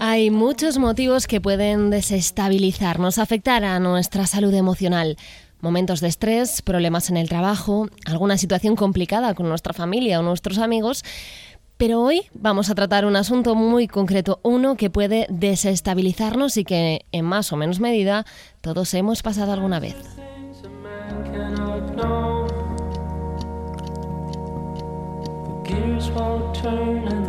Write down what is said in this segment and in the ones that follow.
Hay muchos motivos que pueden desestabilizarnos, afectar a nuestra salud emocional. Momentos de estrés, problemas en el trabajo, alguna situación complicada con nuestra familia o nuestros amigos. Pero hoy vamos a tratar un asunto muy concreto, uno que puede desestabilizarnos y que en más o menos medida todos hemos pasado alguna vez. Won't turn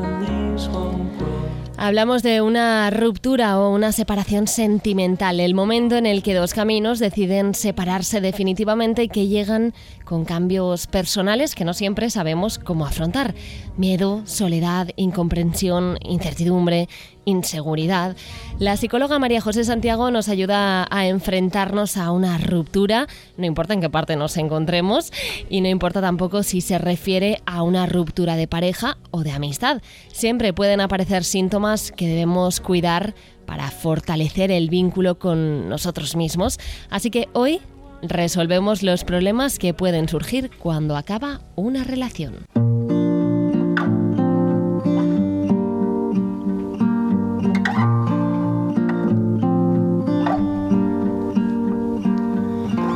Hablamos de una ruptura o una separación sentimental, el momento en el que dos caminos deciden separarse definitivamente y que llegan con cambios personales que no siempre sabemos cómo afrontar. Miedo, soledad, incomprensión, incertidumbre, inseguridad. La psicóloga María José Santiago nos ayuda a enfrentarnos a una ruptura, no importa en qué parte nos encontremos y no importa tampoco si se refiere a una ruptura de pareja o de amistad. Siempre pueden aparecer síntomas que debemos cuidar para fortalecer el vínculo con nosotros mismos. Así que hoy resolvemos los problemas que pueden surgir cuando acaba una relación.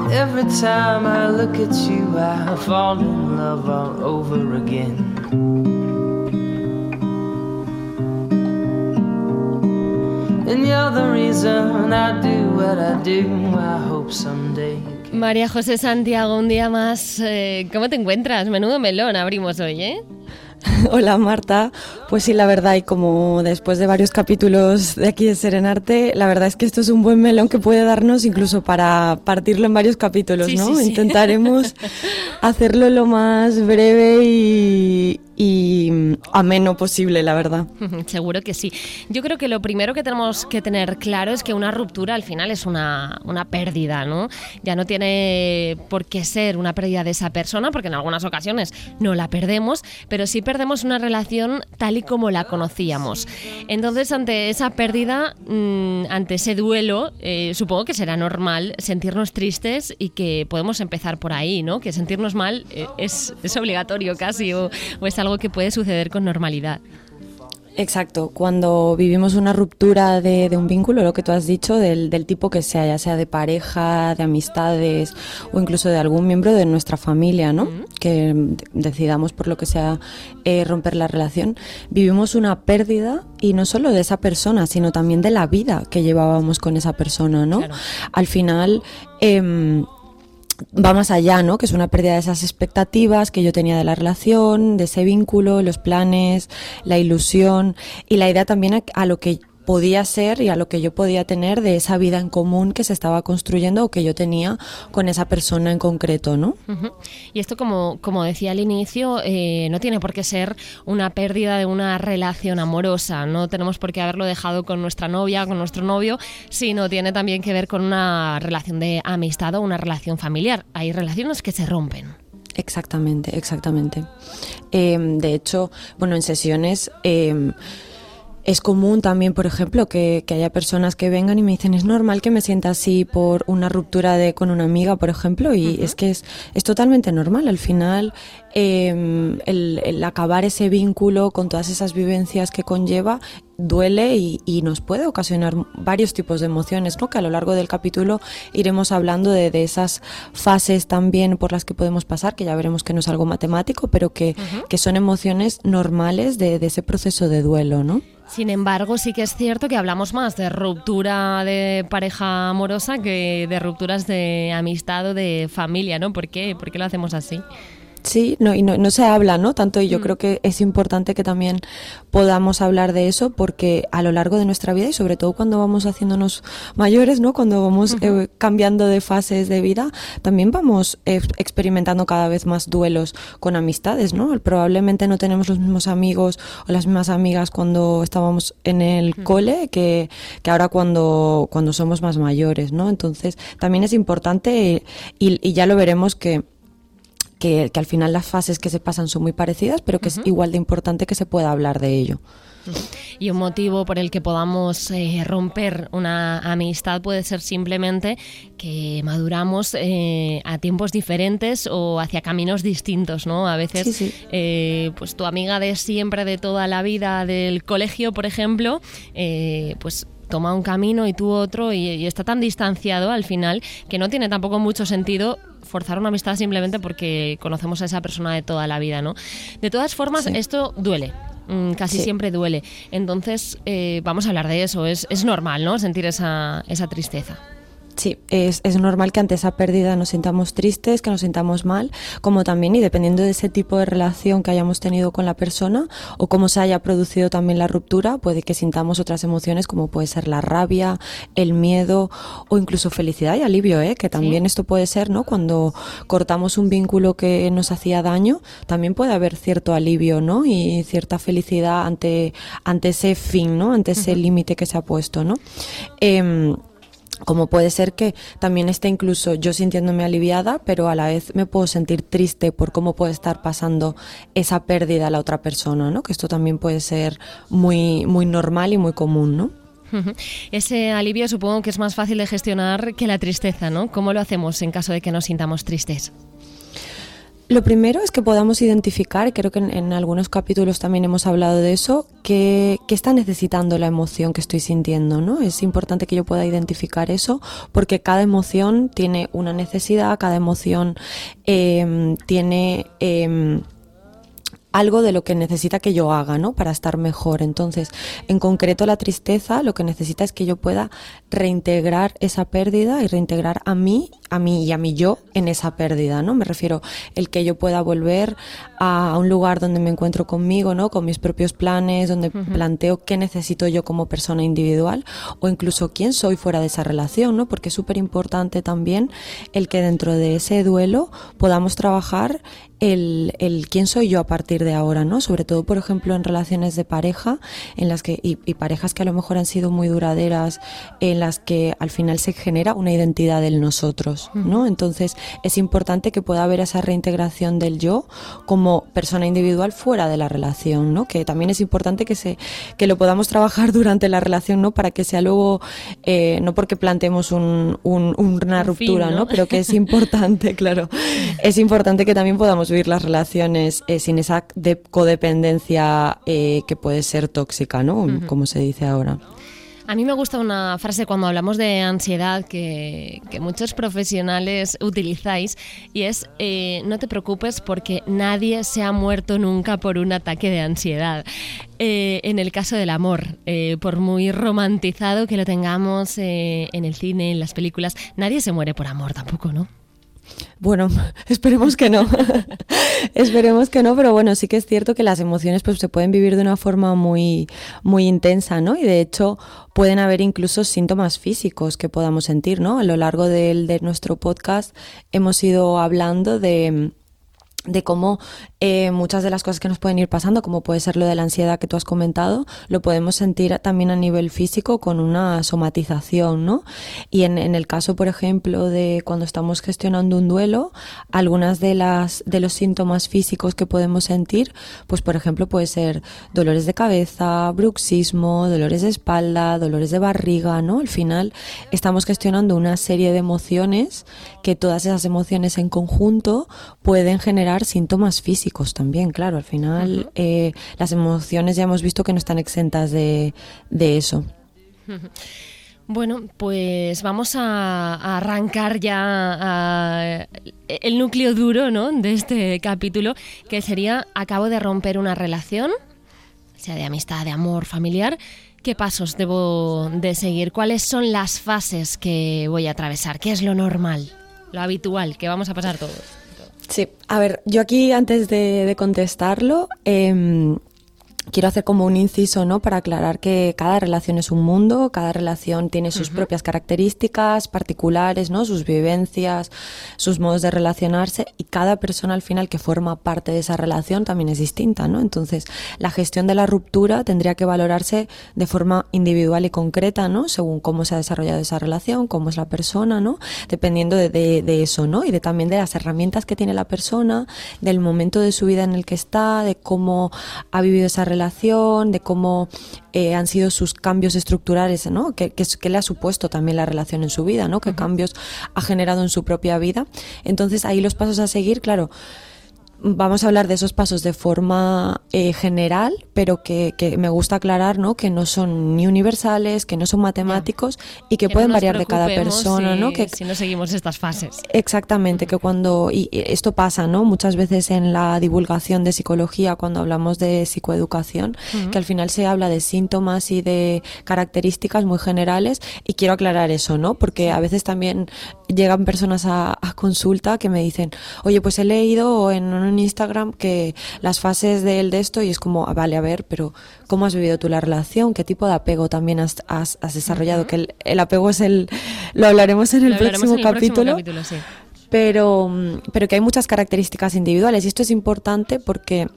Every time I look at you, I fall in love all over again. María José Santiago, un día más. eh, ¿Cómo te encuentras? Menudo melón abrimos hoy, ¿eh? Hola Marta, pues sí, la verdad, y como después de varios capítulos de aquí de Serenarte, la verdad es que esto es un buen melón que puede darnos incluso para partirlo en varios capítulos, Sí, ¿no? sí, sí. Intentaremos hacerlo lo más breve y, y ameno posible, la verdad. Seguro que sí. Yo creo que lo primero que tenemos que tener claro es que una ruptura al final es una, una pérdida, ¿no? Ya no tiene por qué ser una pérdida de esa persona, porque en algunas ocasiones no la perdemos, pero sí perdemos una relación tal y como la conocíamos. Entonces, ante esa pérdida, mm, ante ese duelo, eh, supongo que será normal sentirnos tristes y que podemos empezar por ahí, ¿no? Que sentirnos mal eh, es, es obligatorio casi o, o es algo que puede suceder con normalidad. Exacto, cuando vivimos una ruptura de, de un vínculo, lo que tú has dicho, del, del tipo que sea, ya sea de pareja, de amistades o incluso de algún miembro de nuestra familia, ¿no? Que decidamos por lo que sea eh, romper la relación, vivimos una pérdida y no solo de esa persona, sino también de la vida que llevábamos con esa persona, ¿no? Claro. Al final... em, va más allá, ¿no? Que es una pérdida de esas expectativas que yo tenía de la relación, de ese vínculo, los planes, la ilusión y la idea también a, a lo que podía ser y a lo que yo podía tener de esa vida en común que se estaba construyendo o que yo tenía con esa persona en concreto, ¿no? Y esto, como, como decía al inicio, eh, no tiene por qué ser una pérdida de una relación amorosa. No tenemos por qué haberlo dejado con nuestra novia, con nuestro novio, sino tiene también que ver con una relación de amistad o una relación familiar. Hay relaciones que se rompen. Exactamente, exactamente. Eh, de hecho, bueno, en sesiones eh, es común también, por ejemplo, que, que haya personas que vengan y me dicen, es normal que me sienta así por una ruptura de con una amiga, por ejemplo, y es que es, es totalmente normal. Al final, eh, el, el acabar ese vínculo con todas esas vivencias que conlleva duele y, y nos puede ocasionar varios tipos de emociones, ¿no? Que a lo largo del capítulo iremos hablando de, de esas fases también por las que podemos pasar, que ya veremos que no es algo matemático, pero que, que son emociones normales de, de ese proceso de duelo, ¿no? Sin embargo, sí que es cierto que hablamos más de ruptura de pareja amorosa que de rupturas de amistad o de familia, ¿no? ¿Por qué? ¿Por qué lo hacemos así? Sí, no, y no, no se habla, ¿no? Tanto, y yo creo que es importante que también podamos hablar de eso, porque a lo largo de nuestra vida, y sobre todo cuando vamos haciéndonos mayores, ¿no? Cuando vamos eh, cambiando de fases de vida, también vamos eh, experimentando cada vez más duelos con amistades, ¿no? Probablemente no tenemos los mismos amigos o las mismas amigas cuando estábamos en el cole que, que ahora cuando, cuando somos más mayores, ¿no? Entonces, también es importante, y, y ya lo veremos que que, al final las fases que se pasan son muy parecidas, pero que es igual de importante que se pueda hablar de ello. Y un motivo por el que podamos eh, romper una amistad puede ser simplemente que maduramos eh, a tiempos diferentes o hacia caminos distintos, ¿no? A veces, eh, pues tu amiga de siempre, de toda la vida, del colegio, por ejemplo, pues toma un camino y tú otro y, está tan distanciado al final que no tiene tampoco mucho sentido forzar una amistad simplemente porque conocemos a esa persona de toda la vida, ¿no? De todas formas, esto duele. Mm, casi siempre duele. Entonces, eh, vamos a hablar de eso. Es, es normal, ¿no? Sentir esa, esa tristeza. Sí, es, es, normal que ante esa pérdida nos sintamos tristes, que nos sintamos mal, como también, y dependiendo de ese tipo de relación que hayamos tenido con la persona o cómo se haya producido también la ruptura, puede que sintamos otras emociones como puede ser la rabia, el miedo o incluso felicidad y alivio, ¿eh? que también esto puede ser, ¿no? Cuando cortamos un vínculo que nos hacía daño, también puede haber cierto alivio, ¿no? Y cierta felicidad ante, ante ese fin, ¿no? Ante ese límite que se ha puesto, ¿no? Eh, como puede ser que también esté incluso yo sintiéndome aliviada, pero a la vez me puedo sentir triste por cómo puede estar pasando esa pérdida a la otra persona, ¿no? Que esto también puede ser muy, muy normal y muy común, ¿no? Ese alivio supongo que es más fácil de gestionar que la tristeza, ¿no? ¿Cómo lo hacemos en caso de que nos sintamos tristes? Lo primero es que podamos identificar, creo que en, algunos capítulos también hemos hablado de eso, qué, está necesitando la emoción que estoy sintiendo, ¿no? Es importante que yo pueda identificar eso porque cada emoción tiene una necesidad, cada emoción em, tiene... Em, algo de lo que necesita que yo haga, ¿no? Para estar mejor. Entonces, en concreto la tristeza lo que necesita es que yo pueda reintegrar esa pérdida y reintegrar a mí, a mí y a mi yo en esa pérdida, ¿no? Me refiero el que yo pueda volver a un lugar donde me encuentro conmigo, ¿no? Con mis propios planes, donde planteo qué necesito yo como persona individual o incluso quién soy fuera de esa relación, ¿no? Porque es súper importante también el que dentro de ese duelo podamos trabajar el, el, quién soy yo a partir de ahora, ¿no? Sobre todo, por ejemplo, en relaciones de pareja, en las que, y, parejas que a lo mejor han sido muy duraderas, en las que al final se genera una identidad del nosotros, ¿no? Entonces, es importante que pueda haber esa reintegración del yo como persona individual fuera de la relación, ¿no? Que también es importante que se, que lo podamos trabajar durante la relación, ¿no? Para que sea luego, eh, no porque planteemos un, una ruptura, ¿no? Pero que es importante, claro, es importante que también podamos vivir las relaciones eh, sin esa codependencia eh, que puede ser tóxica, ¿no? Como se dice ahora. A mí me gusta una frase cuando hablamos de ansiedad que, muchos profesionales utilizáis y es eh, no te preocupes porque nadie se ha muerto nunca por un ataque de ansiedad. en el caso del amor, por muy romantizado que lo tengamos en el cine, en las películas, nadie se muere por amor tampoco, ¿no? Bueno, esperemos que no. esperemos que no, pero bueno, sí que es cierto que las emociones pues se pueden vivir de una forma muy muy intensa, ¿no? Y de hecho pueden haber incluso síntomas físicos que podamos sentir, ¿no? A lo largo de nuestro podcast hemos ido hablando de de cómo eh, muchas de las cosas que nos pueden ir pasando, como puede ser lo de la ansiedad que tú has comentado, lo podemos sentir también a nivel físico con una somatización, ¿no? Y en, en el caso, por ejemplo, de cuando estamos gestionando un duelo, algunas de las de los síntomas físicos que podemos sentir, pues por ejemplo puede ser dolores de cabeza, bruxismo, dolores de espalda, dolores de barriga, ¿no? Al final estamos gestionando una serie de emociones que todas esas emociones en conjunto pueden generar síntomas físicos también, claro. Al final, eh, las emociones ya hemos visto que no están exentas de, eso. Bueno, pues vamos a, arrancar ya el núcleo duro ¿no? de este capítulo, que sería, acabo de romper una relación, sea de amistad, de amor, familiar. ¿Qué pasos debo de seguir? ¿Cuáles son las fases que voy a atravesar? ¿Qué es lo normal, lo habitual que vamos a pasar todos? Sí, a ver, yo aquí antes de, contestarlo, em, quiero hacer como un inciso, ¿no? Para aclarar que cada relación es un mundo, cada relación tiene sus propias características particulares, ¿no? Sus vivencias, sus modos de relacionarse y cada persona al final que forma parte de esa relación también es distinta, ¿no? Entonces, la gestión de la ruptura tendría que valorarse de forma individual y concreta, ¿no? Según cómo se ha desarrollado esa relación, cómo es la persona, ¿no? Dependiendo de, de eso, ¿no? Y de también de las herramientas que tiene la persona, del momento de su vida en el que está, de cómo ha vivido esa relación relación, de cómo eh, han sido sus cambios estructurales, ¿no? ¿Qué, le ha supuesto también la relación en su vida, ¿no? ¿Qué cambios ha generado en su propia vida? Entonces ahí los pasos a seguir, claro, vamos a hablar de esos pasos de forma eh, general, pero que, me gusta aclarar ¿no? que no son ni universales, que no son matemáticos y que, pueden variar de cada persona. Si, ¿no? Que, si no seguimos estas fases. Exactamente, que cuando, y esto pasa ¿no? muchas veces en la divulgación de psicología, cuando hablamos de psicoeducación, que al final se habla de síntomas y de características muy generales y quiero aclarar eso, ¿no? porque a veces también llegan personas a, a consulta que me dicen, oye, pues he leído en un en Instagram que las fases del de esto y es como, ah, vale, a ver, pero ¿cómo has vivido tú la relación? ¿Qué tipo de apego también has, has, desarrollado? Que el, apego es el... Lo hablaremos en el, próximo, capítulo. Pero, pero que hay muchas características individuales y esto es importante porque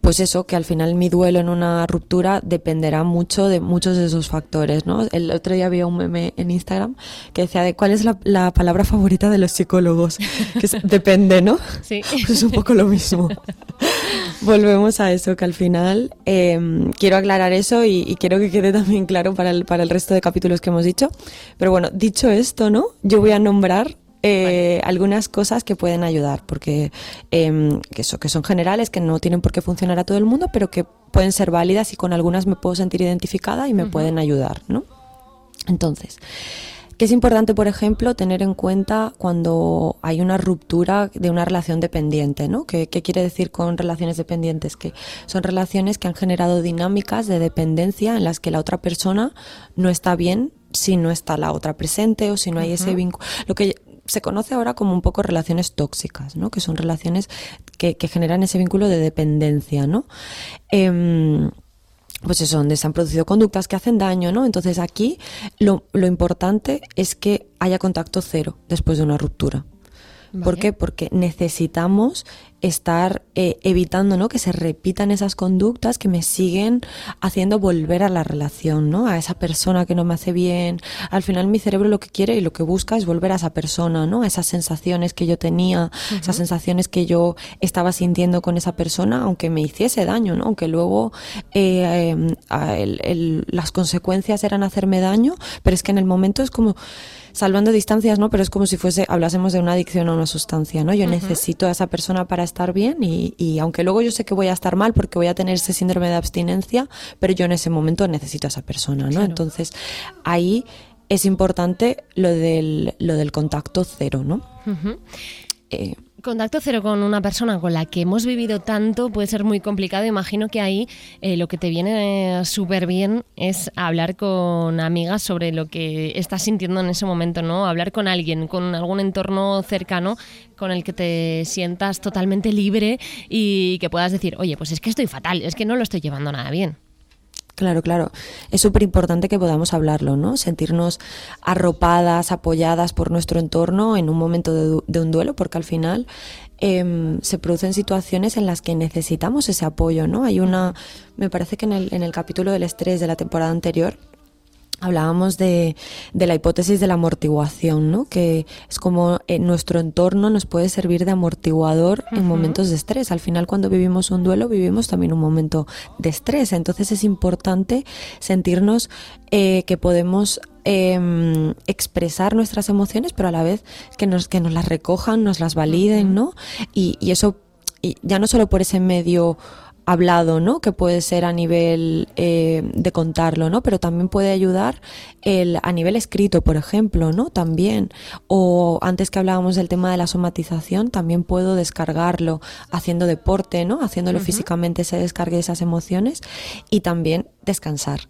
pues eso, que al final mi duelo en una ruptura dependerá mucho de muchos de esos factores, ¿no? El otro día había un meme en Instagram que decía de cuál es la, palabra favorita de los psicólogos, que depende, ¿no? Sí. Pues es un poco lo mismo. Volvemos a eso, que al final em, quiero aclarar eso y, quiero que quede también claro para el, para el resto de capítulos que hemos dicho. Pero bueno, dicho esto, ¿no? Yo voy a nombrar eh, algunas cosas que pueden ayudar, porque eh, que, que son generales, que no tienen por qué funcionar a todo el mundo, pero que pueden ser válidas y con algunas me puedo sentir identificada y me pueden ayudar, ¿no? Entonces, ¿qué es importante, por ejemplo, tener en cuenta cuando hay una ruptura de una relación dependiente, ¿no? ¿Qué, ¿Qué, quiere decir con relaciones dependientes? Que son relaciones que han generado dinámicas de dependencia en las que la otra persona no está bien si no está la otra presente o si no hay ese vínculo. Lo que se conoce ahora como un poco relaciones tóxicas, ¿no? Que son relaciones que, generan ese vínculo de dependencia, ¿no? Em, pues eso, donde se han producido conductas que hacen daño, ¿no? Entonces aquí lo, lo importante es que haya contacto cero después de una ruptura. ¿Por qué? Porque necesitamos estar eh, evitando ¿no? que se repitan esas conductas que me siguen haciendo volver a la relación, ¿no? A esa persona que no me hace bien. Al final mi cerebro lo que quiere y lo que busca es volver a esa persona, ¿no? A esas sensaciones que yo tenía, esas sensaciones que yo estaba sintiendo con esa persona, aunque me hiciese daño, ¿no? Aunque luego eh, em, las consecuencias eran hacerme daño, pero es que en el momento es como salvando distancias, ¿no? Pero es como si fuese, hablásemos de una adicción a una sustancia, ¿no? Yo necesito a esa persona para estar bien y, y, aunque luego yo sé que voy a estar mal porque voy a tener ese síndrome de abstinencia, pero yo en ese momento necesito a esa persona, ¿no? Entonces, ahí es importante lo del, lo del contacto cero, ¿no? Contacto cero con una persona con la que hemos vivido tanto puede ser muy complicado. Imagino que ahí eh, lo que te viene súper bien es hablar con amigas sobre lo que estás sintiendo en ese momento, ¿no? Hablar con alguien, con algún entorno cercano con el que te sientas totalmente libre y que puedas decir, oye, pues es que estoy fatal, es que no lo estoy llevando nada bien. Claro, claro. Es súper importante que podamos hablarlo, ¿no? Sentirnos arropadas, apoyadas por nuestro entorno en un momento de, un duelo, porque al final em, se producen situaciones en las que necesitamos ese apoyo, ¿no? Hay una, me parece que en el, en el capítulo del estrés de la temporada anterior hablábamos de, de, la hipótesis de la amortiguación, ¿no? que es como en eh, nuestro entorno nos puede servir de amortiguador en momentos de estrés. Al final, cuando vivimos un duelo, vivimos también un momento de estrés. Entonces es importante sentirnos eh, que podemos em, expresar nuestras emociones, pero a la vez que nos, que nos las recojan, nos las validen, ¿no? Y, y eso, y ya no solo por ese medio hablado, ¿no? Que puede ser a nivel eh, de contarlo, ¿no? Pero también puede ayudar el, a nivel escrito, por ejemplo, ¿no? También. O antes que hablábamos del tema de la somatización, también puedo descargarlo haciendo deporte, ¿no? Haciéndolo físicamente se descargue esas emociones y también descansar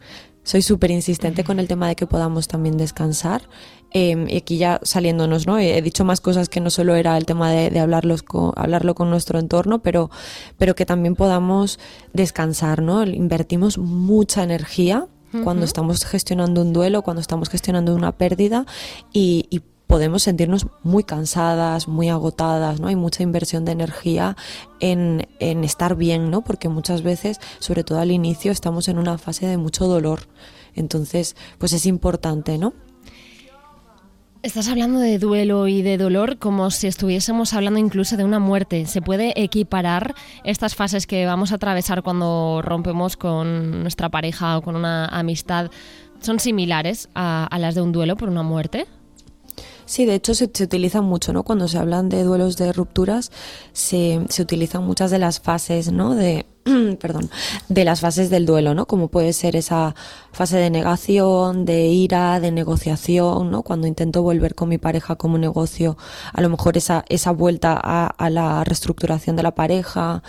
soy súper insistente con el tema de que podamos también descansar. Em, y aquí ya saliéndonos, ¿no? He, dicho más cosas que no solo era el tema de, hablarlos con, hablarlo con nuestro entorno, pero, pero que también podamos descansar, ¿no? Invertimos mucha energía cuando estamos gestionando un duelo, cuando estamos gestionando una pérdida y, y podemos sentirnos muy cansadas, muy agotadas, ¿no? Hay mucha inversión de energía en, en, estar bien, ¿no? Porque muchas veces, sobre todo al inicio, estamos en una fase de mucho dolor. Entonces, pues es importante, ¿no? Estás hablando de duelo y de dolor como si estuviésemos hablando incluso de una muerte. ¿Se puede equiparar estas fases que vamos a atravesar cuando rompemos con nuestra pareja o con una amistad? ¿Son similares a, a las de un duelo por una muerte? Sí, de hecho se, se utilizan mucho, ¿no? Cuando se hablan de duelos de rupturas, se, se utilizan muchas de las fases, ¿no? De, perdón, de las fases del duelo, ¿no? Como puede ser esa fase de negación, de ira, de negociación, ¿no? Cuando intento volver con mi pareja como negocio, a lo mejor esa, esa vuelta a, a la reestructuración de la pareja,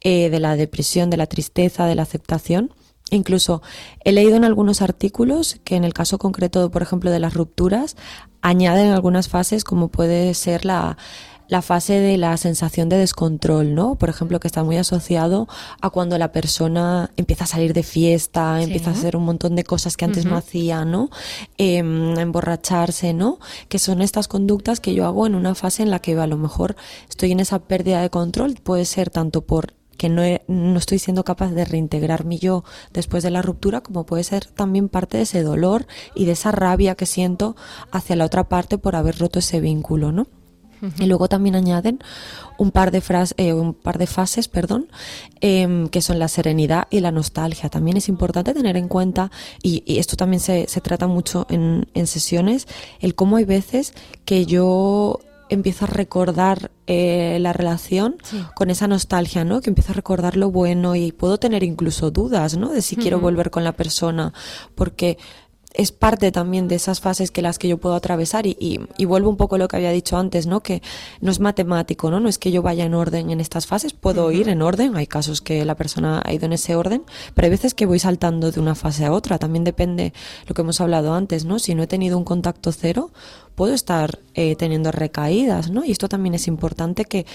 eh, de la depresión, de la tristeza, de la aceptación. Incluso he leído en algunos artículos que en el caso concreto, por ejemplo, de las rupturas, añaden algunas fases como puede ser la, fase de la sensación de descontrol, ¿no? Por ejemplo, que está muy asociado a cuando la persona empieza a salir de fiesta, empieza a hacer un montón de cosas que antes no hacía, ¿no? Em, emborracharse, ¿no? Que son estas conductas que yo hago en una fase en la que a lo mejor estoy en esa pérdida de control, puede ser tanto por que no, no estoy siendo capaz de reintegrar mi yo después de la ruptura, como puede ser también parte de ese dolor y de esa rabia que siento hacia la otra parte por haber roto ese vínculo, ¿no? Y luego también añaden un par de, fras eh, un par de fases, perdón, em, que son la serenidad y la nostalgia. También es importante tener en cuenta, y, y esto también se, se trata mucho en, en, sesiones, el cómo hay veces que yo empiezo a recordar eh, la relación con esa nostalgia, ¿no? Que empiezo a recordar lo bueno y puedo tener incluso dudas, ¿no? De si quiero volver con la persona, porque es parte también de esas fases que las que yo puedo atravesar y, y, vuelvo un poco a lo que había dicho antes, ¿no? Que no es matemático, ¿no? No es que yo vaya en orden en estas fases, puedo ir en orden, hay casos que la persona ha ido en ese orden, pero hay veces que voy saltando de una fase a otra, también depende lo que hemos hablado antes, ¿no? Si no he tenido un contacto cero, puedo estar eh, teniendo recaídas, ¿no? Y esto también es importante que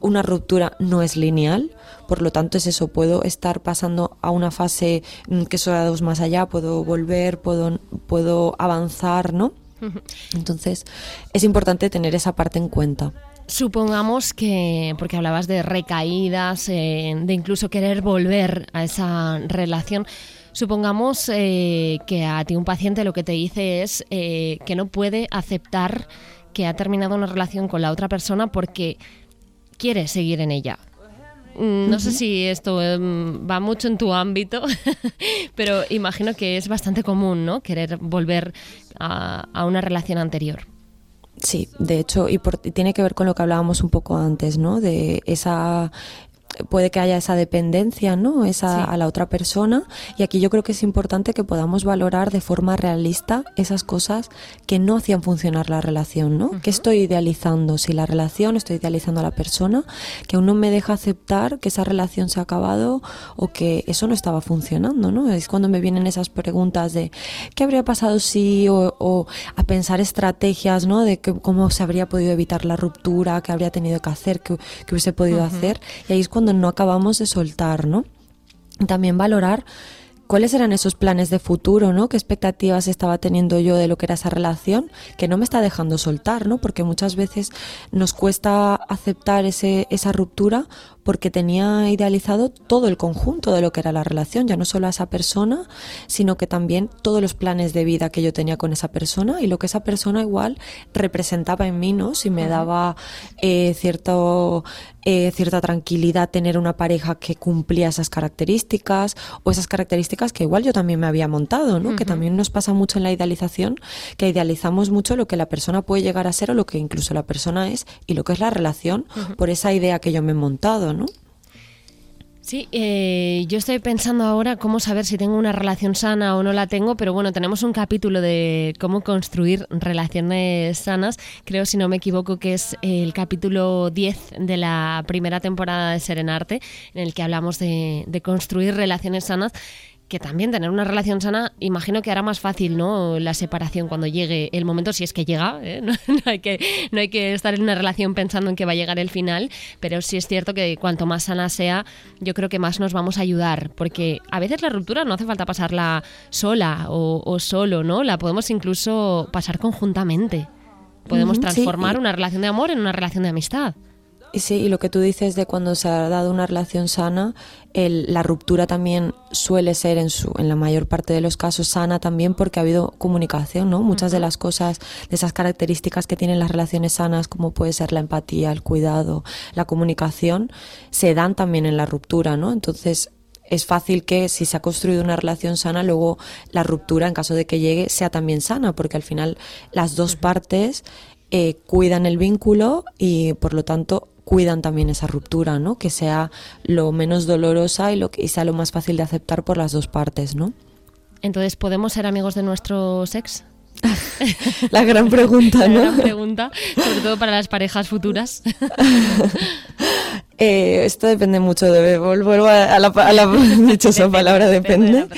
una ruptura no es lineal, por lo tanto es eso, puedo estar pasando a una fase mm, que son dos más allá, puedo volver, puedo, puedo avanzar, ¿no? Entonces es importante tener esa parte en cuenta. Supongamos que, porque hablabas de recaídas, eh, de incluso querer volver a esa relación, supongamos eh, que a ti un paciente lo que te dice es eh, que no puede aceptar que ha terminado una relación con la otra persona porque quiere seguir en ella. Mm, no sé si esto em, va mucho en tu ámbito, pero imagino que es bastante común, ¿no? Querer volver a, una relación anterior. Sí, de hecho, y, y, tiene que ver con lo que hablábamos un poco antes, ¿no? De esa puede que haya esa dependencia, ¿no? Esa a la otra persona. Y aquí yo creo que es importante que podamos valorar de forma realista esas cosas que no hacían funcionar la relación, ¿no? Que estoy idealizando? Si la relación, estoy idealizando a la persona, que aún no me deja aceptar que esa relación se ha acabado o que eso no estaba funcionando, ¿no? Es cuando me vienen esas preguntas de ¿qué habría pasado si? o, a pensar estrategias, ¿no? De que, cómo se habría podido evitar la ruptura, qué habría tenido que hacer, qué, hubiese podido hacer. Y ahí es cuando no acabamos de soltar, ¿no? También valorar cuáles eran esos planes de futuro, ¿no? ¿Qué expectativas estaba teniendo yo de lo que era esa relación que no me está dejando soltar, ¿no? Porque muchas veces nos cuesta aceptar ese, esa ruptura porque tenía idealizado todo el conjunto de lo que era la relación, ya no solo a esa persona, sino que también todos los planes de vida que yo tenía con esa persona y lo que esa persona igual representaba en mí, ¿no? Si me daba eh, cierto, eh, cierta tranquilidad tener una pareja que cumplía esas características o esas características que igual yo también me había montado, ¿no? Que también nos pasa mucho en la idealización, que idealizamos mucho lo que la persona puede llegar a ser o lo que incluso la persona es y lo que es la relación por esa idea que yo me he montado, Sí, eh, yo estoy pensando ahora cómo saber si tengo una relación sana o no la tengo, pero bueno, tenemos un capítulo de cómo construir relaciones sanas, creo si no me equivoco que es el capítulo 10 de la primera temporada de Serenarte, en el que hablamos de construir relaciones sanas que también tener una relación sana, imagino que hará más fácil, ¿no? La separación cuando llegue el momento, si es que llega, ¿eh? no, hay que, no hay que estar en una relación pensando en que va a llegar el final, pero sí es cierto que cuanto más sana sea, yo creo que más nos vamos a ayudar, porque a veces la ruptura no hace falta pasarla sola o, solo, ¿no? La podemos incluso pasar conjuntamente. Podemos transformar una relación de amor en una relación de amistad. Y sí, y lo que tú dices de cuando se ha dado una relación sana, la ruptura también suele ser en, su, en la mayor parte de los casos sana también porque ha habido comunicación, ¿no? Muchas de las cosas, de esas características que tienen las relaciones sanas, como puede ser la empatía, el cuidado, la comunicación, se dan también en la ruptura, ¿no? Entonces, es fácil que si se ha construido una relación sana, luego la ruptura, en caso de que llegue, sea también sana, porque al final las dos partes eh, cuidan el vínculo y por lo tanto cuidan también esa ruptura, ¿no? Que sea lo menos dolorosa y, lo que, sea lo más fácil de aceptar por las dos partes, ¿no? Entonces, ¿podemos ser amigos de nuestro sex? La gran pregunta, ¿no? La gran pregunta, sobre todo para las parejas futuras. Eh, esto depende mucho de vuelvo a la, a la dichosa palabra depende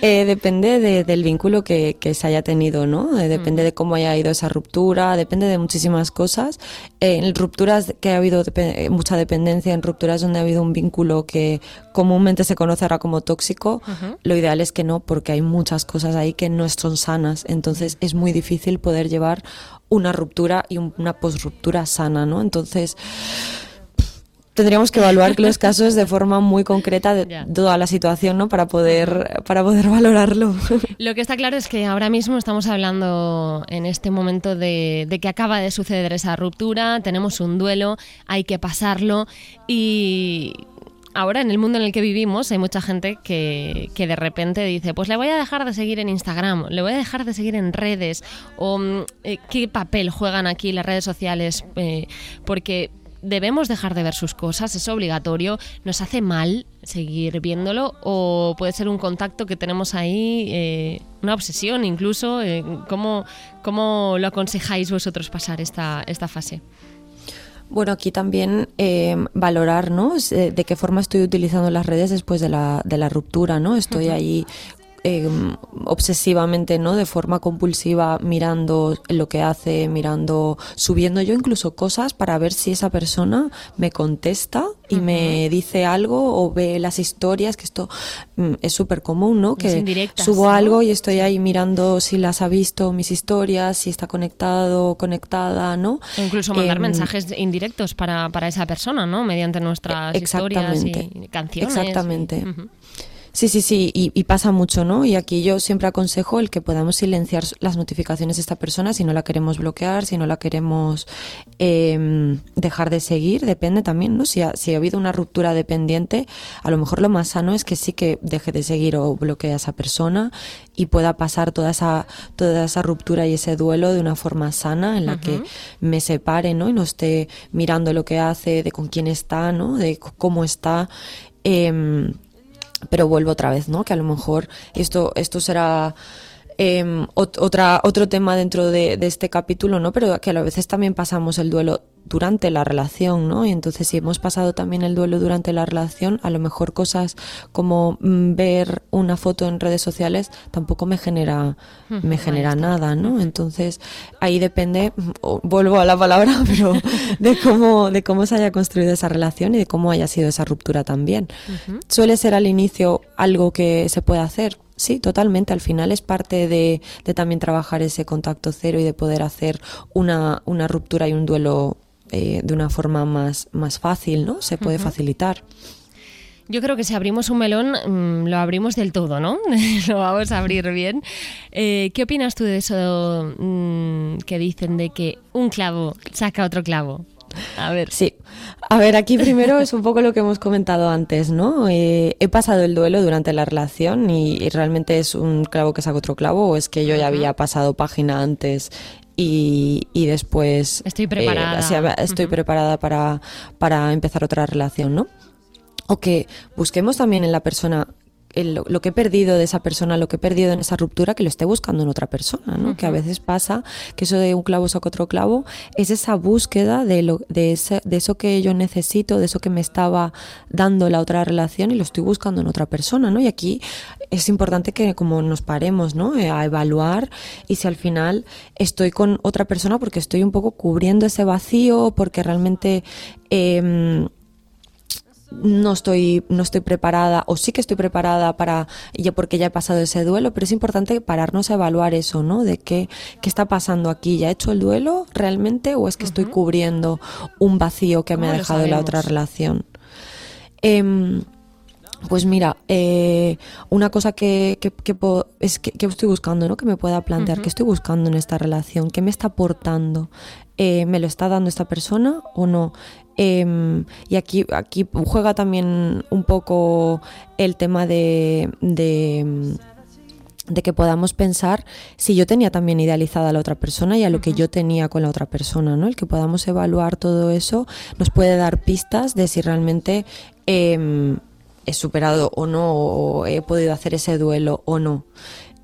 eh, depende de, del vínculo que, que, se haya tenido no eh, depende de cómo haya ido esa ruptura depende de muchísimas cosas. En rupturas que ha habido mucha dependencia en rupturas donde ha habido un vínculo que comúnmente se conoce ahora como tóxico lo ideal es que no porque hay muchas cosas ahí que no son sanas. Entonces es muy difícil poder llevar una ruptura y una post-ruptura sana no entonces tendríamos que evaluar los casos de forma muy concreta de toda la situación, ¿no? Para poder, para poder valorarlo. Lo que está claro es que ahora mismo estamos hablando en este momento de, que acaba de suceder esa ruptura, tenemos un duelo, hay que pasarlo y ahora en el mundo en el que vivimos hay mucha gente que, que, de repente dice, pues le voy a dejar de seguir en Instagram, le voy a dejar de seguir en redes, o mm, eh, qué papel juegan aquí las redes sociales, eh, porque debemos dejar de ver sus cosas, es obligatorio, nos hace mal seguir viéndolo o puede ser un contacto que tenemos ahí, eh, una obsesión incluso. Eh, ¿cómo, lo aconsejáis vosotros pasar esta, esta fase? Bueno, aquí también eh, valorar, ¿no? De qué forma estoy utilizando las redes después de la, de la ruptura, ¿no? Estoy ahí Em, obsesivamente, ¿no? De forma compulsiva, mirando lo que hace, mirando, subiendo yo incluso cosas para ver si esa persona me contesta y me dice algo o ve las historias, que esto mm, es súper común, ¿no? Que subo algo y estoy ahí mirando si las ha visto mis historias, si está conectado o conectada, ¿no? incluso mandar em, mensajes indirectos para, para, esa persona, ¿no? Mediante nuestras historias y canciones. Exactamente. Sí, sí, sí, y, pasa mucho, ¿no? Y aquí yo siempre aconsejo el que podamos silenciar las notificaciones de esta persona si no la queremos bloquear, si no la queremos em, dejar de seguir, depende también, ¿no? Si ha, si ha habido una ruptura dependiente, a lo mejor lo más sano es que sí que deje de seguir o bloquee a esa persona y pueda pasar toda esa, toda esa ruptura y ese duelo de una forma sana en la que me separe, ¿no? Y no esté mirando lo que hace, de con quién está, ¿no? De cómo está. Eh, pero vuelvo otra vez, ¿no? Que a lo mejor esto, esto será eh, otra, otro tema dentro de, de, este capítulo, ¿no? Pero que a veces también pasamos el duelo durante la relación, ¿no? Y entonces si hemos pasado también el duelo durante la relación, a lo mejor cosas como mm, ver una foto en redes sociales tampoco me genera me genera nada, ¿no? Entonces ahí depende, vuelvo a la palabra, pero de cómo de cómo se haya construido esa relación y de cómo haya sido esa ruptura también. Suele ser al inicio algo que se puede hacer, Sí, totalmente. Al final es parte de, de, también trabajar ese contacto cero y de poder hacer una, una ruptura y un duelo eh, de una forma más, más fácil, ¿no? Se puede facilitar. Yo creo que si abrimos un melón, mm, lo abrimos del todo, ¿no? lo vamos a abrir bien. Eh, ¿Qué opinas tú de eso mm, que dicen de que un clavo saca otro clavo? A ver. Sí. A ver, aquí primero es un poco lo que hemos comentado antes, ¿no? Eh, he pasado el duelo durante la relación y, realmente es un clavo que saca otro clavo o es que yo ya había pasado página antes y, y después estoy preparada, eh, estoy preparada para, para empezar otra relación, ¿no? O que busquemos también en la persona lo que he perdido de esa persona, lo que he perdido en esa ruptura, que lo esté buscando en otra persona, ¿no? Que a veces pasa que eso de un clavo saca otro clavo, es esa búsqueda de, lo, de, ese, de eso que yo necesito, de eso que me estaba dando la otra relación y lo estoy buscando en otra persona, ¿no? Y aquí es importante que como nos paremos, ¿no? Eh, a evaluar y si al final estoy con otra persona porque estoy un poco cubriendo ese vacío, porque realmente... Eh, no estoy, no estoy preparada o sí que estoy preparada para, ya porque ya he pasado ese duelo, pero es importante pararnos a evaluar eso, ¿no? De qué, qué está pasando aquí, ¿ya he hecho el duelo realmente o es que estoy cubriendo un vacío que me ha dejado la otra relación? Em, pues mira, eh, una cosa que, que, es que, estoy buscando, ¿no? Que me pueda plantear, ¿qué estoy buscando en esta relación? ¿Qué me está aportando? Eh, ¿Me lo está dando esta persona o no? Em, y aquí, aquí juega también un poco el tema de, de, que podamos pensar si yo tenía también idealizada a la otra persona y a lo que yo tenía con la otra persona, ¿no? El que podamos evaluar todo eso nos puede dar pistas de si realmente em, he superado o no, o he podido hacer ese duelo o no.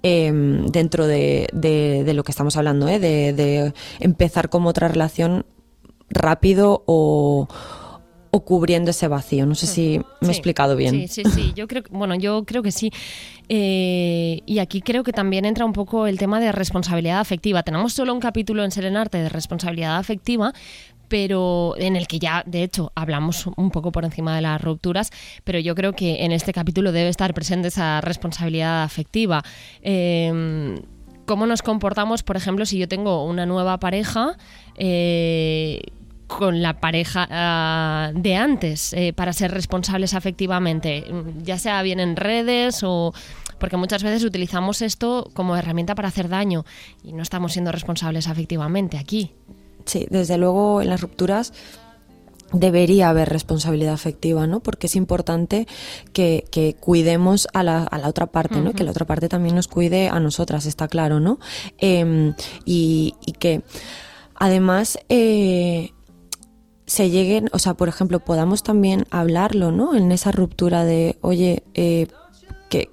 Em, dentro de, de, lo que estamos hablando, ¿eh? de, de empezar como otra relación rápido o, cubriendo ese vacío. No sé si me he explicado bien. Sí, sí, sí. Yo creo, bueno, yo creo que sí. Eh, y aquí creo que también entra un poco el tema de responsabilidad afectiva. Tenemos solo un capítulo en Serenarte de responsabilidad afectiva, pero en el que ya, de hecho, hablamos un poco por encima de las rupturas, pero yo creo que en este capítulo debe estar presente esa responsabilidad afectiva. Em, ¿Cómo nos comportamos, por ejemplo, si yo tengo una nueva pareja? Eh, con la pareja ah, de antes eh, para ser responsables afectivamente, ya sea bien en redes o porque muchas veces utilizamos esto como herramienta para hacer daño y no estamos siendo responsables afectivamente aquí. Sí, desde luego en las rupturas debería haber responsabilidad afectiva, ¿no? Porque es importante que, cuidemos a la, a la, otra parte, ¿no? Que la otra parte también nos cuide a nosotras, está claro, ¿no? Em, y, y, que además eh, se lleguen, o sea, por ejemplo, podamos también hablarlo, ¿no? En esa ruptura de, oye, eh,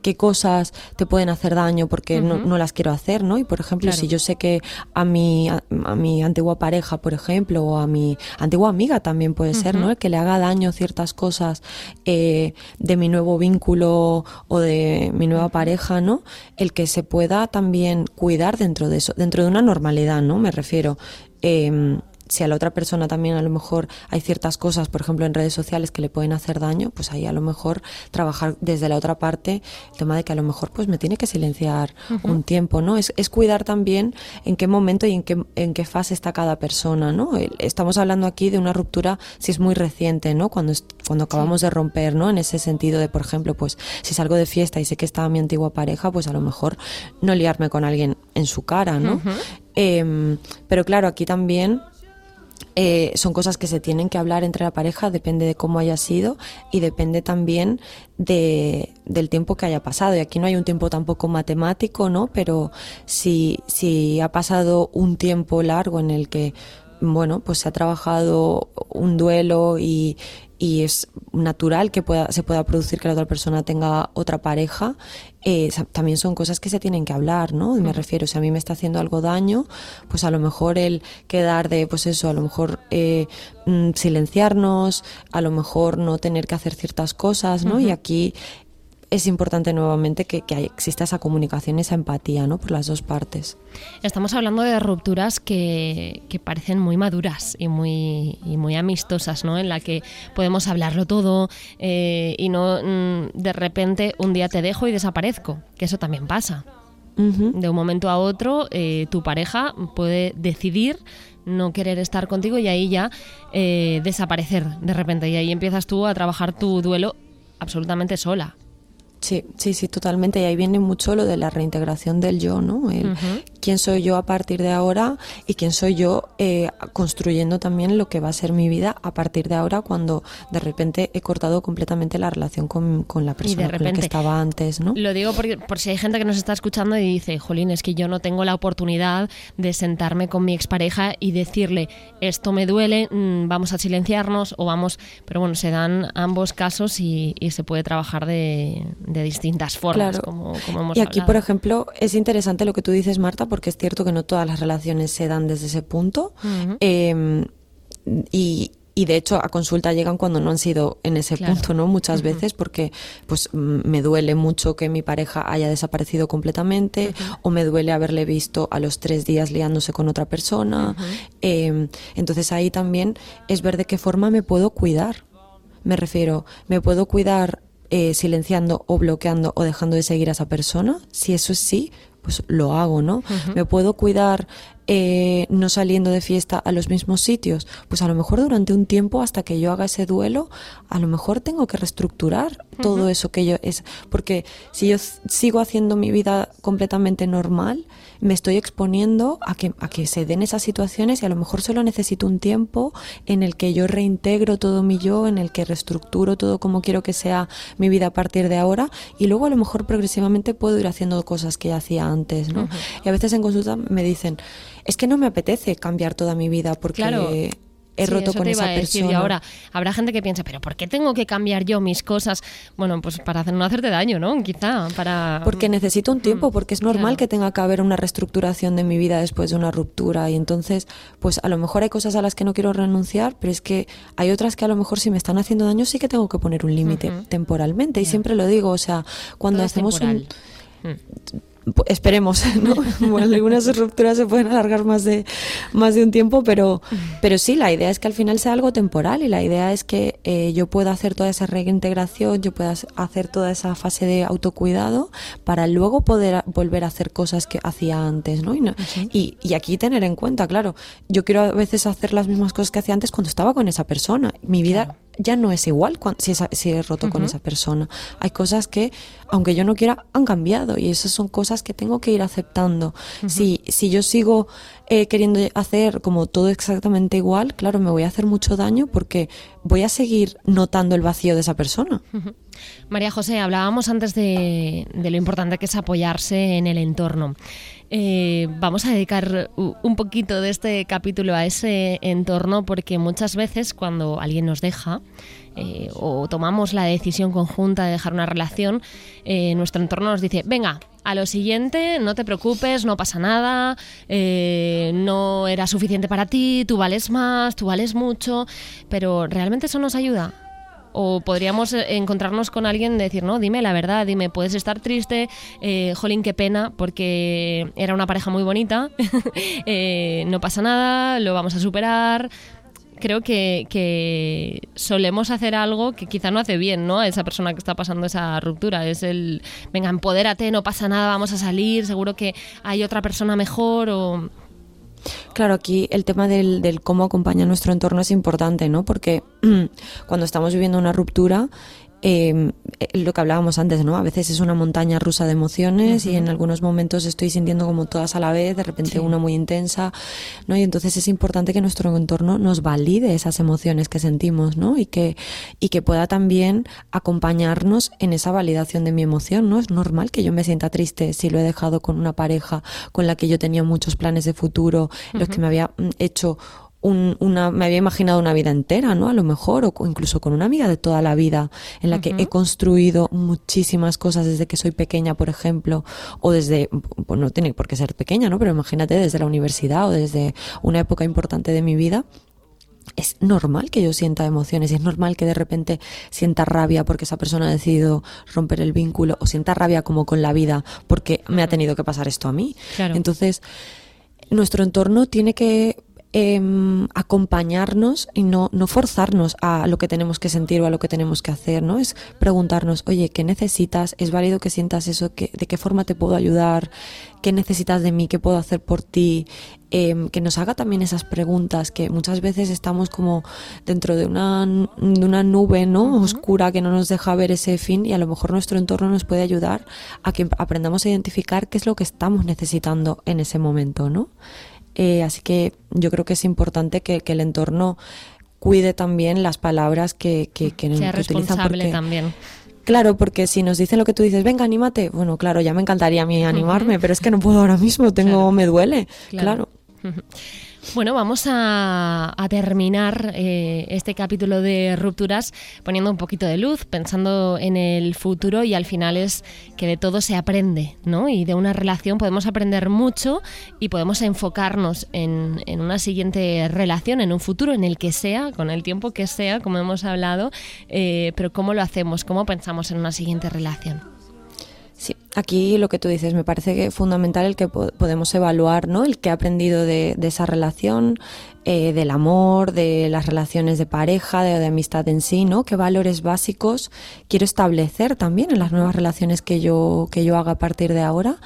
qué, cosas te pueden hacer daño porque no, las quiero hacer, ¿no? Y por ejemplo, si yo sé que a mi, a, mi antigua pareja, por ejemplo, o a mi antigua amiga también puede ser, ¿no? El que le haga daño ciertas cosas eh, de mi nuevo vínculo o de mi nueva pareja, ¿no? El que se pueda también cuidar dentro de eso, dentro de una normalidad, ¿no? Me refiero. Eh, si a la otra persona también a lo mejor hay ciertas cosas, por ejemplo en redes sociales que le pueden hacer daño, pues ahí a lo mejor trabajar desde la otra parte el tema de que a lo mejor pues me tiene que silenciar un tiempo, ¿no? Es, es, cuidar también en qué momento y en qué, en qué fase está cada persona, ¿no? Estamos hablando aquí de una ruptura si es muy reciente, ¿no? Cuando, cuando acabamos de romper, ¿no? En ese sentido de, por ejemplo, pues si salgo de fiesta y sé que estaba mi antigua pareja, pues a lo mejor no liarme con alguien en su cara, ¿no? Em, pero claro, aquí también eh, son cosas que se tienen que hablar entre la pareja, depende de cómo haya sido y depende también de, del tiempo que haya pasado. Y aquí no hay un tiempo tampoco matemático, ¿no? Pero si, si ha pasado un tiempo largo en el que bueno, pues se ha trabajado un duelo y, y es natural que pueda, se pueda producir que la otra persona tenga otra pareja, eh, también son cosas que se tienen que hablar, ¿no? Me refiero, si a mí me está haciendo algo daño, pues a lo mejor el quedar de, pues eso, a lo mejor eh, mm, silenciarnos, a lo mejor no tener que hacer ciertas cosas, ¿no? Y aquí es importante nuevamente que, exista esa comunicación y esa empatía ¿no? por las dos partes. Estamos hablando de rupturas que, parecen muy maduras y muy, muy amistosas, ¿no? en la que podemos hablarlo todo eh, y no mm, de repente un día te dejo y desaparezco, que eso también pasa. De un momento a otro, eh, tu pareja puede decidir no querer estar contigo y ahí ya eh, desaparecer de repente. Y ahí empiezas tú a trabajar tu duelo absolutamente sola. Sí, sí, sí, totalmente. Y ahí viene mucho lo de la reintegración del yo, ¿no? El quién soy yo a partir de ahora y quién soy yo eh, construyendo también lo que va a ser mi vida a partir de ahora cuando de repente he cortado completamente la relación con, la persona con la que estaba antes, ¿no? Lo digo porque, por si hay gente que nos está escuchando y dice, Jolín, es que yo no tengo la oportunidad de sentarme con mi expareja y decirle, esto me duele, mm, vamos a silenciarnos o vamos... Pero bueno, se dan ambos casos y, se puede trabajar de, distintas formas, como, como Y aquí, por ejemplo, es interesante lo que tú dices, Marta, porque es cierto que no todas las relaciones se dan desde ese punto. Em, y, y de hecho a consulta llegan cuando no han sido en ese punto, ¿no? Muchas veces porque pues me duele mucho que mi pareja haya desaparecido completamente o me duele haberle visto a los tres días liándose con otra persona. Em, entonces ahí también es ver de qué forma me puedo cuidar. Me refiero, me puedo cuidar eh, silenciando o bloqueando o dejando de seguir a esa persona. Si eso es sí, pues lo hago, ¿no? Me puedo cuidar eh, no saliendo de fiesta a los mismos sitios, pues a lo mejor durante un tiempo hasta que yo haga ese duelo, a lo mejor tengo que reestructurar todo eso que yo es, porque si yo sigo haciendo mi vida completamente normal, me estoy exponiendo a que, a que se den esas situaciones y a lo mejor solo necesito un tiempo en el que yo reintegro todo mi yo, en el que reestructuro todo como quiero que sea mi vida a partir de ahora y luego a lo mejor progresivamente puedo ir haciendo cosas que ya hacía antes, ¿no? Y a veces en consulta me dicen, es que no me apetece cambiar toda mi vida porque he roto con esa persona. Y ahora habrá gente que piensa, pero ¿por qué tengo que cambiar yo mis cosas? Bueno, pues para no hacerte daño, ¿no? Quizá para... Porque necesito un tiempo, mm, porque es normal que tenga que haber una reestructuración de mi vida después de una ruptura. Y entonces, pues a lo mejor hay cosas a las que no quiero renunciar, pero es que hay otras que a lo mejor si me están haciendo daño sí que tengo que poner un límite temporalmente. Y siempre lo digo, o sea, cuando hacemos un... Mm esperemos, ¿no? Bueno, algunas rupturas se pueden alargar más de, más de un tiempo, pero, pero sí, la idea es que al final sea algo temporal y la idea es que eh, yo pueda hacer toda esa reintegración, yo pueda hacer toda esa fase de autocuidado para luego poder volver a hacer cosas que hacía antes, ¿no? Y, y, aquí tener en cuenta, claro, yo quiero a veces hacer las mismas cosas que hacía antes cuando estaba con esa persona. Mi vida ya no es igual si, si he roto con esa persona. Hay cosas que, aunque yo no quiera, han cambiado y esas son cosas que tengo que ir aceptando. si, si yo sigo eh, queriendo hacer como todo exactamente igual, claro, me voy a hacer mucho daño porque voy a seguir notando el vacío de esa persona. María José, hablábamos antes de, de lo importante que es apoyarse en el entorno. Eh, vamos a dedicar un poquito de este capítulo a ese entorno porque muchas veces cuando alguien nos deja eh, o tomamos la decisión conjunta de dejar una relación, eh, nuestro entorno nos dice, venga, a lo siguiente, no te preocupes, no pasa nada, no era suficiente para ti, tú vales más, tú vales mucho, pero ¿realmente eso nos ayuda? O podríamos eh, encontrarnos con alguien y decir, no, dime la verdad, dime, puedes estar triste, eh, jolín, qué pena, porque era una pareja muy bonita, eh, no pasa nada, lo vamos a superar. Creo que, que, solemos hacer algo que quizá no hace bien, ¿no? A esa persona que está pasando esa ruptura. Es el, venga, empodérate, no pasa nada, vamos a salir, seguro que hay otra persona mejor o Claro, aquí el tema del, del, cómo acompaña nuestro entorno es importante, ¿no? Porque cuando estamos viviendo una ruptura, eh, lo que hablábamos antes, ¿no? A veces es una montaña rusa de emociones y en algunos momentos estoy sintiendo como todas a la vez, de repente una muy intensa, ¿no? Y entonces es importante que nuestro entorno nos valide esas emociones que sentimos, ¿no? Y que, y que pueda también acompañarnos en esa validación de mi emoción, ¿no? Es normal que yo me sienta triste si lo he dejado con una pareja con la que yo tenía muchos planes de futuro, los que me había mm, una, me había imaginado una vida entera, ¿no? A lo mejor, o incluso con una amiga de toda la vida, en la que he construido muchísimas cosas desde que soy pequeña, por ejemplo, o desde, pues no tiene por qué ser pequeña, ¿no? Pero imagínate desde la universidad o desde una época importante de mi vida. Es normal que yo sienta emociones y es normal que de repente sienta rabia porque esa persona ha decidido romper el vínculo o sienta rabia como con la vida porque me ha tenido que pasar esto a mí. Entonces, nuestro entorno tiene que em, acompañarnos y no, no forzarnos a lo que tenemos que sentir o a lo que tenemos que hacer, ¿no? Es preguntarnos, oye, ¿qué necesitas? ¿Es válido que sientas eso? ¿De qué forma te puedo ayudar? ¿Qué necesitas de mí? ¿Qué puedo hacer por ti? Em, que nos haga también esas preguntas que muchas veces estamos como dentro de una, de una nube ¿no? oscura que no nos deja ver ese fin y a lo mejor nuestro entorno nos puede ayudar a que aprendamos a identificar qué es lo que estamos necesitando en ese momento, ¿no? Eh, así que yo creo que es importante que, el entorno cuide también las palabras que, que, que, sea responsable también. Claro, porque si nos dicen lo que tú dices, venga, anímate, bueno, claro, ya me encantaría a mí animarme, pero es que no puedo ahora mismo, tengo, me duele, claro. Bueno, vamos a, terminar eh, este capítulo de rupturas poniendo un poquito de luz, pensando en el futuro y al final es que de todo se aprende, ¿no? Y de una relación podemos aprender mucho y podemos enfocarnos en, una siguiente relación, en un futuro, en el que sea, con el tiempo que sea, como hemos hablado, eh, pero ¿cómo lo hacemos? ¿Cómo pensamos en una siguiente relación? Aquí lo que tú dices, me parece que fundamental el que podemos evaluar, ¿no? El que ha aprendido de, esa relación, eh, del amor, de las relaciones de pareja, de, de, amistad en sí, ¿no? ¿Qué valores básicos quiero establecer también en las nuevas relaciones que yo, que yo haga a partir de ahora?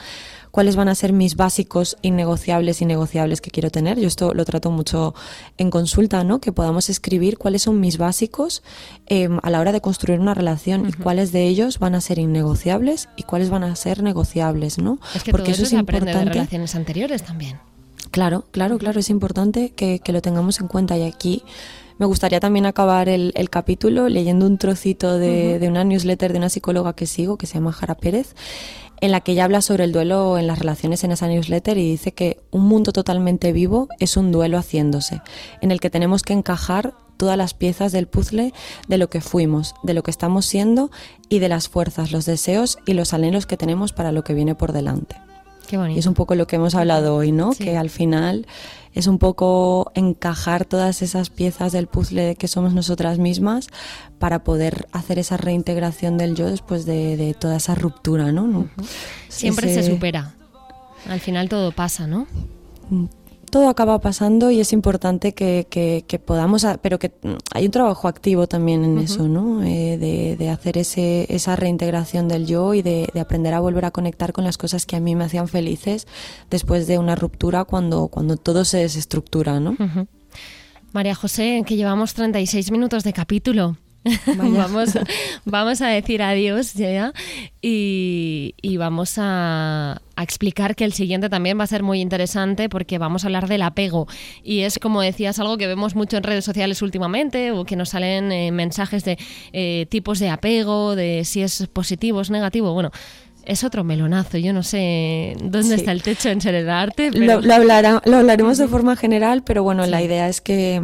Cuáles van a ser mis básicos innegociables y negociables que quiero tener. Yo esto lo trato mucho en consulta, ¿no? Que podamos escribir cuáles son mis básicos em, a la hora de construir una relación y cuáles de ellos van a ser innegociables y cuáles van a ser negociables, ¿no? Es que Porque eso, es se aprende de relaciones anteriores también. Claro, claro, claro, es importante que, lo tengamos en cuenta y aquí me gustaría también acabar el, capítulo leyendo un trocito de, de, una newsletter de una psicóloga que sigo, que se llama Jara Pérez, en la que ella habla sobre el duelo en las relaciones en esa newsletter y dice que un mundo totalmente vivo es un duelo haciéndose, en el que tenemos que encajar todas las piezas del puzzle de lo que fuimos, de lo que estamos siendo y de las fuerzas, los deseos y los anhelos que tenemos para lo que viene por delante. Qué bonito. Y es un poco lo que hemos hablado hoy, ¿no? Que al final es un poco encajar todas esas piezas del puzzle que somos nosotras mismas para poder hacer esa reintegración del yo después de, toda esa ruptura, ¿no? Siempre se supera. Al final todo pasa, ¿no? Mm todo acaba pasando y es importante que, que, podamos, pero que hay un trabajo activo también en eso, ¿no? Eh, de, de, hacer ese, esa reintegración del yo y de, de, aprender a volver a conectar con las cosas que a mí me hacían felices después de una ruptura cuando, cuando todo se desestructura, ¿no? María José, que llevamos 36 minutos de capítulo. vamos, vamos a decir adiós ya y, vamos a, explicar que el siguiente también va a ser muy interesante porque vamos a hablar del apego y es como decías algo que vemos mucho en redes sociales últimamente o que nos salen eh, mensajes de eh, tipos de apego, de si es positivo, es negativo, bueno. Es otro melonazo, yo no sé dónde está el techo en ser el arte. Lo, lo, hablaremos de forma general, pero bueno, la idea es que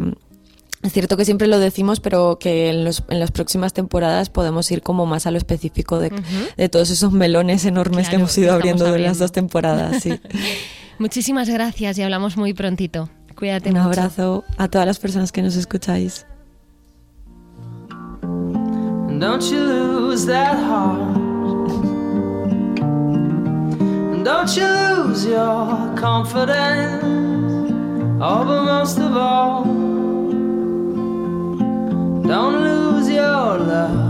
es cierto que siempre lo decimos, pero que en, los, en las próximas temporadas podemos ir como más a lo específico de, de todos esos melones enormes que hemos ido abriendo, en las dos temporadas. Sí. Muchísimas gracias y hablamos muy prontito. Cuídate Un abrazo a todas las personas que nos escucháis. Don't you lose that heart. Don't you lose your confidence. All but most of all. Don't lose your love.